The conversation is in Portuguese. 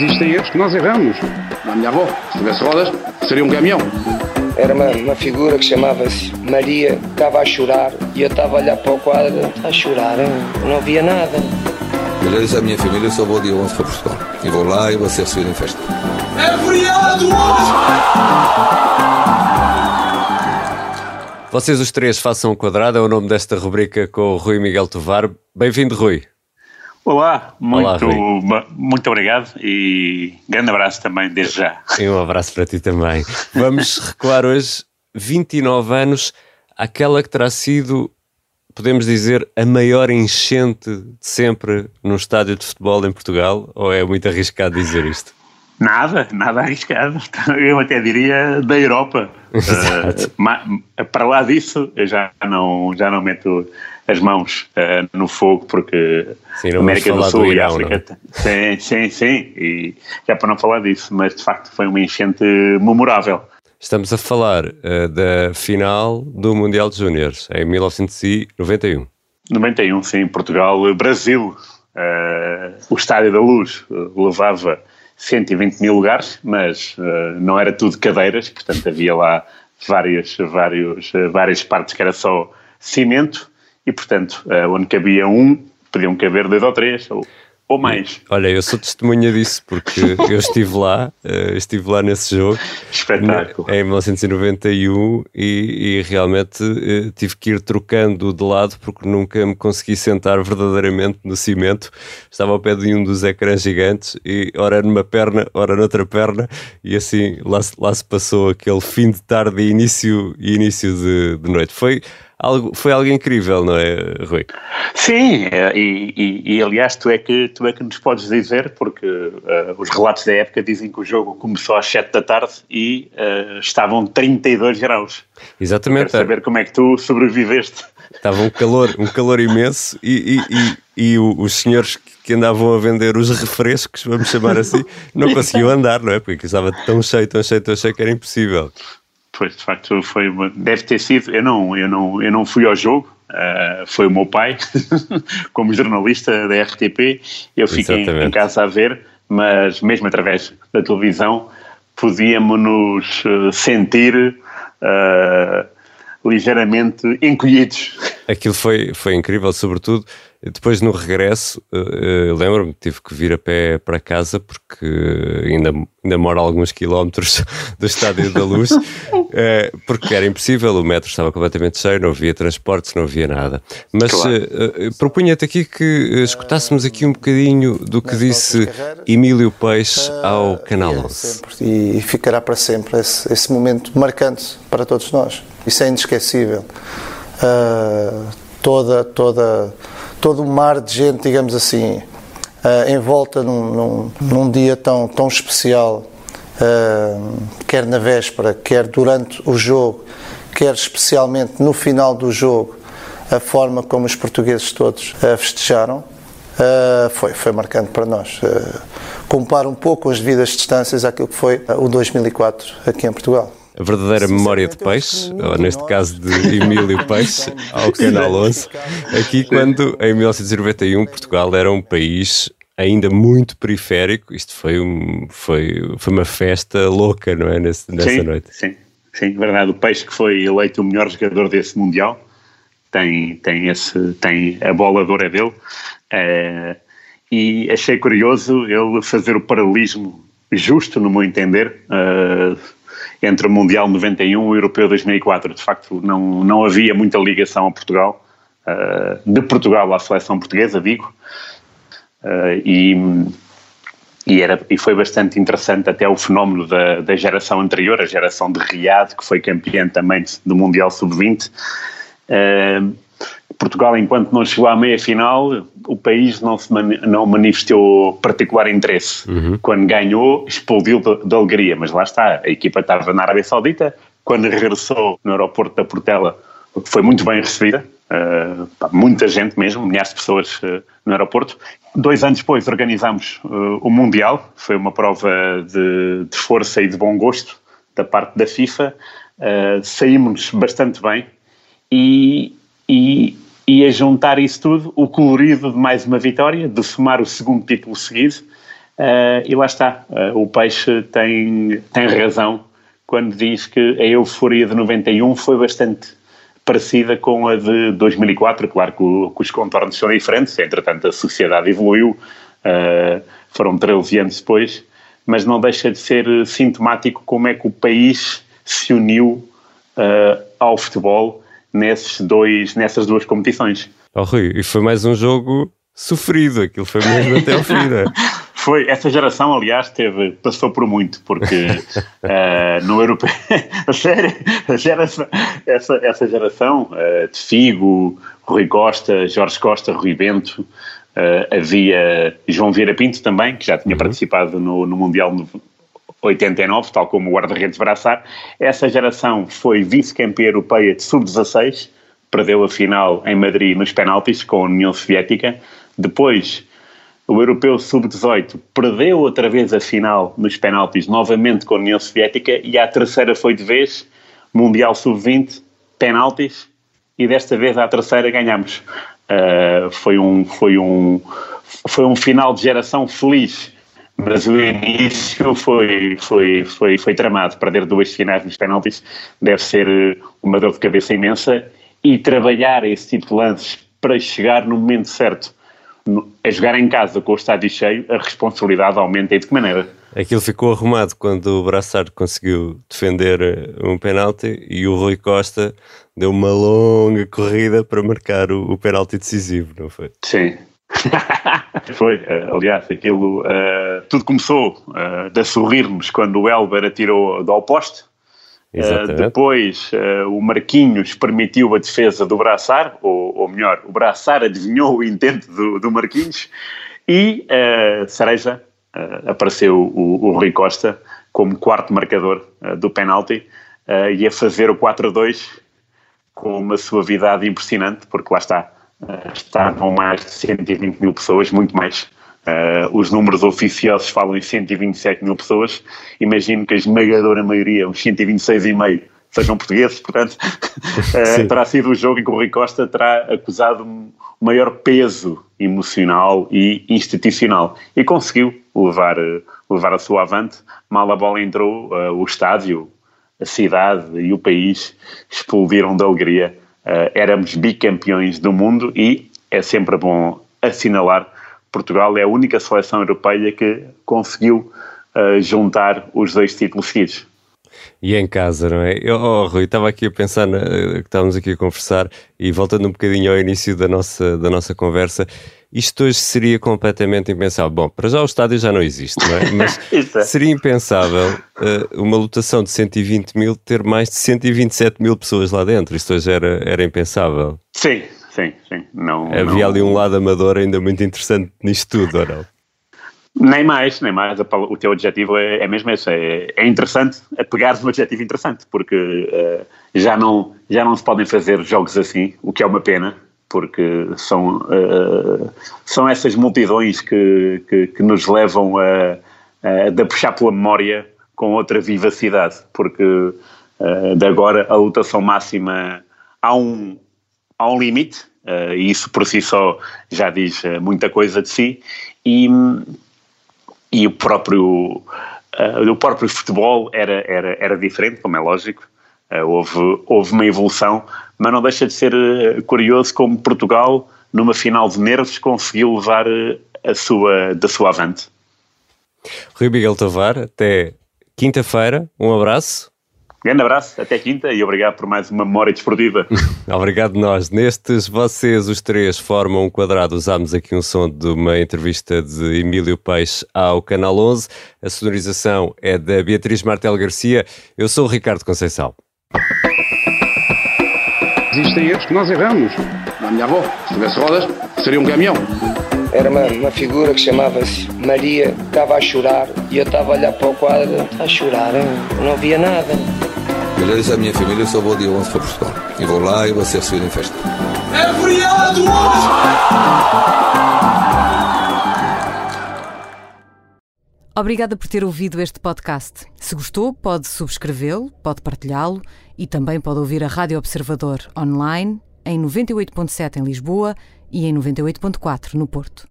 Existem erros que nós erramos. A minha avó, se tivesse rodas, seria um caminhão. Era uma, uma figura que chamava-se Maria, estava a chorar e eu estava a olhar para o quadro, a chorar, hein? não via nada. Eu disse à minha família, eu só vou dia 11 para Portugal. E vou lá e vou ser recebido em festa. É feriado hoje! Vocês os três façam um quadrado, é o nome desta rubrica com o Rui Miguel Tovar. Bem-vindo, Rui. Olá, muito, Olá, muito obrigado e grande abraço também desde já. E um abraço para ti também. Vamos recuar hoje 29 anos àquela que terá sido, podemos dizer, a maior enchente de sempre num estádio de futebol em Portugal? Ou é muito arriscado dizer isto? Nada, nada arriscado. Eu até diria da Europa. uh, para lá disso, eu já não, já não meto as mãos uh, no fogo, porque sim, América do Sul do Irão, e África. Não? Sim, sim, sim. E já para não falar disso, mas de facto foi uma enchente memorável. Estamos a falar uh, da final do Mundial de Júniores, em 1991. 91, sim, Portugal-Brasil. Uh, o Estádio da Luz levava 120 mil lugares, mas não era tudo cadeiras, portanto havia lá várias, vários, várias partes que era só cimento e, portanto, uh, onde cabia um, podiam caber dois ou três, ou, ou mais. Olha, eu sou testemunha disso porque eu estive lá, uh, estive lá nesse jogo. Espetáculo. Em 1991 e, e realmente uh, tive que ir trocando de lado porque nunca me consegui sentar verdadeiramente no cimento. Estava ao pé de um dos ecrãs gigantes e ora numa perna, ora noutra perna e assim lá, lá se passou aquele fim de tarde e início, início de, de noite. Foi algo, foi algo incrível, não é, Rui? Sim, e, e, e, aliás tu é, que, tu é que nos podes dizer, porque uh, os relatos da época dizem que o jogo começou às 7 da tarde e uh, estavam 32 graus. Exatamente. Quero saber como é que tu sobreviveste. Estava um calor, um calor imenso e, e, e os senhores que andavam a vender os refrescos, vamos chamar assim, não conseguiam andar, não é? Porque estava tão cheio, tão cheio, tão cheio que era impossível. Pois, de facto, foi uma, deve ter sido. Eu não, eu não, eu não fui ao jogo. Uh, foi o meu pai, como jornalista da RTP. Eu fiquei em, em, casa a ver, mas mesmo através da televisão podíamos nos sentir uh, ligeiramente encolhidos. Aquilo foi, foi incrível, sobretudo depois no regresso, uh, lembro-me, tive que vir a pé para casa porque ainda, ainda moro a alguns quilómetros do Estádio da Luz, uh, porque era impossível, o metro estava completamente cheio, não havia transportes, não havia nada. Mas claro. propunha-te aqui que escutássemos aqui um bocadinho do que disse Emílio Peixe ao Canal 11. E ficará para sempre esse, esse momento marcante para todos nós. Isso é inesquecível. Toda, toda todo o mar de gente, digamos assim, uh, em volta num, num, num, dia tão, tão especial, uh, quer na véspera, quer durante o jogo, quer especialmente no final do jogo, a forma como os portugueses todos uh, festejaram. foi, foi marcante para nós. compara um pouco as devidas distâncias àquilo que foi o 2004 aqui em Portugal a verdadeira memória de peixe, ou neste caso de Emílio Peixe, ao Canal 11, aqui quando em 1991 Portugal era um país ainda muito periférico, isto foi, um, foi, foi uma festa louca, não é, nesse, nessa sim, noite? Sim, sim, verdade, o Peixe que foi eleito o melhor jogador desse Mundial, tem, tem, esse, tem a bola de ouro é dele, é, e achei curioso ele fazer o paralelismo justo, no meu entender, uh, entre o Mundial 91 e o Europeu 2004. De facto, não, não havia muita ligação a Portugal, uh, de Portugal à seleção portuguesa, digo, uh, e, e, era, e foi bastante interessante até o fenómeno da, da geração anterior, a geração de Riad, que foi campeã também do Mundial Sub-20. Portugal, enquanto não chegou à meia-final, o país não, se mani não manifestou particular interesse. Uhum. Quando ganhou, explodiu de, de, alegria, mas lá está, a equipa estava na Arábia Saudita, quando regressou no aeroporto da Portela, foi muito bem recebida, uh, muita gente mesmo, milhares de pessoas uh, no aeroporto. Dois anos depois organizámos uh, o Mundial, foi uma prova de, de, força e de bom gosto da parte da FIFA, saímos bastante bem e, e e a juntar isso tudo, o colorido de mais uma vitória, de somar o segundo título seguido, Uh, e lá está, uh, o Peixe tem, tem razão quando diz que a euforia de 91 foi bastante parecida com a de 2004, claro que, o, que os contornos são diferentes, entretanto a sociedade evoluiu, uh, foram 13 anos depois, mas não deixa de ser sintomático como é que o país se uniu ao futebol nesses dois, nessas duas competições. Oh, Rui, e foi mais um jogo sofrido, aquilo foi mesmo até ao fim, né? Foi, essa geração, aliás, teve, passou por muito, porque uh, no europeu, a sério, a geração, essa, essa geração uh, de Figo, Rui Costa, Jorge Costa, Rui Bento, uh, havia João Vieira Pinto também, que já tinha uhum. participado no, no Mundial 89, tal como o guarda-redes Braçar. Essa geração foi vice-campeã europeia de sub-16, perdeu a final em Madrid nos penaltis com a União Soviética. Depois o europeu sub-18 perdeu outra vez a final nos penaltis, novamente com a União Soviética, e a terceira foi de vez, Mundial sub-20, penaltis, e desta vez à terceira ganhamos. Uh, foi, um, foi, um, foi um final de geração feliz, mas o início foi, foi, foi, foi tramado. Perder duas finais nos penaltis deve ser uma dor de cabeça imensa e trabalhar esse tipo de lances para chegar no momento certo a jogar em casa com o estádio cheio, a responsabilidade aumenta e de que maneira? Aquilo ficou arrumado quando o Braçard conseguiu defender eh, um penalti e o Rui Costa deu uma longa corrida para marcar o, o penalti decisivo, não foi? Sim. foi, uh, aliás, aquilo uh, tudo começou uh, de sorrirmos quando o Elber atirou do poste Uh, depois o Marquinhos permitiu a defesa do Braçar, ou, ou melhor, o Braçar adivinhou o intento do, do Marquinhos e Cereja apareceu o, o Rui Costa como quarto marcador do penalti e a fazer o 4-2 com uma suavidade impressionante, porque lá está, estavam mais de 120 mil pessoas, muito mais Uh, os números oficiosos falam em 127 mil pessoas. Imagino que a esmagadora maioria, uns 126,5, sejam portugueses, portanto, uh, terá sido o jogo em que o Rui Costa terá acusado um maior peso emocional e institucional. E conseguiu levar, levar a sua avante. Mal a bola entrou, uh, o estádio, a cidade e o país explodiram de alegria. Éramos bicampeões do mundo e é sempre bom assinalar Portugal é a única seleção europeia que conseguiu uh, juntar os dois títulos seguidos. E em casa, não é? Eu, oh, Rui, estava aqui a pensar, na, que estávamos aqui a conversar e voltando um bocadinho ao início da nossa, da nossa conversa, isto hoje seria completamente impensável. Bom, para já o estádio já não existe, não é? Mas é. seria impensável uh, uma lotação de 120 mil ter mais de 127 mil pessoas lá dentro. Isto hoje era, era impensável. Sim, sim, sim. Não, Havia não... ali um lado amador ainda muito interessante nisto tudo, ou não? Nem mais, nem mais. O teu objetivo é, é mesmo esse. É, é interessante, pegares um objetivo interessante, porque uh, já, não, já não se podem fazer jogos assim, o que é uma pena, porque são, uh, são essas multidões que, que, que nos levam a, a, puxar pela memória com outra vivacidade, porque uh, de agora a lotação máxima há um, há um limite, e isso por si só já diz muita coisa de si, e, e o próprio, uh, o próprio futebol era, era, era diferente, como é lógico, houve, houve uma evolução, mas não deixa de ser curioso como Portugal, numa final de nervos, conseguiu levar a sua, da sua avante. Rui Miguel Tovar, até quinta-feira, um abraço Grande abraço, até quinta e obrigado por mais uma memória desportiva. obrigado nós. Nestes, vocês os três formam um quadrado. Usámos aqui um som de uma entrevista de Emílio Peixe ao Canal 11. A sonorização é da Beatriz Martel Garcia. Eu sou o Ricardo Conceição. Existem erros que nós erramos. A minha avó, se tivesse rodas, seria um caminhão. Era uma, uma figura que chamava-se Maria, estava a chorar e eu estava a olhar para o quadro, a chorar, não havia nada. Eu já disse à minha família, eu só vou dia 11 para Portugal. E vou lá e vou ser recebido em festa. É feriado hoje! Obrigada por ter ouvido este podcast. Se gostou, pode subscrevê-lo, pode partilhá-lo e também pode ouvir a Rádio Observador online em 98.7 em Lisboa e em 98.4 no Porto.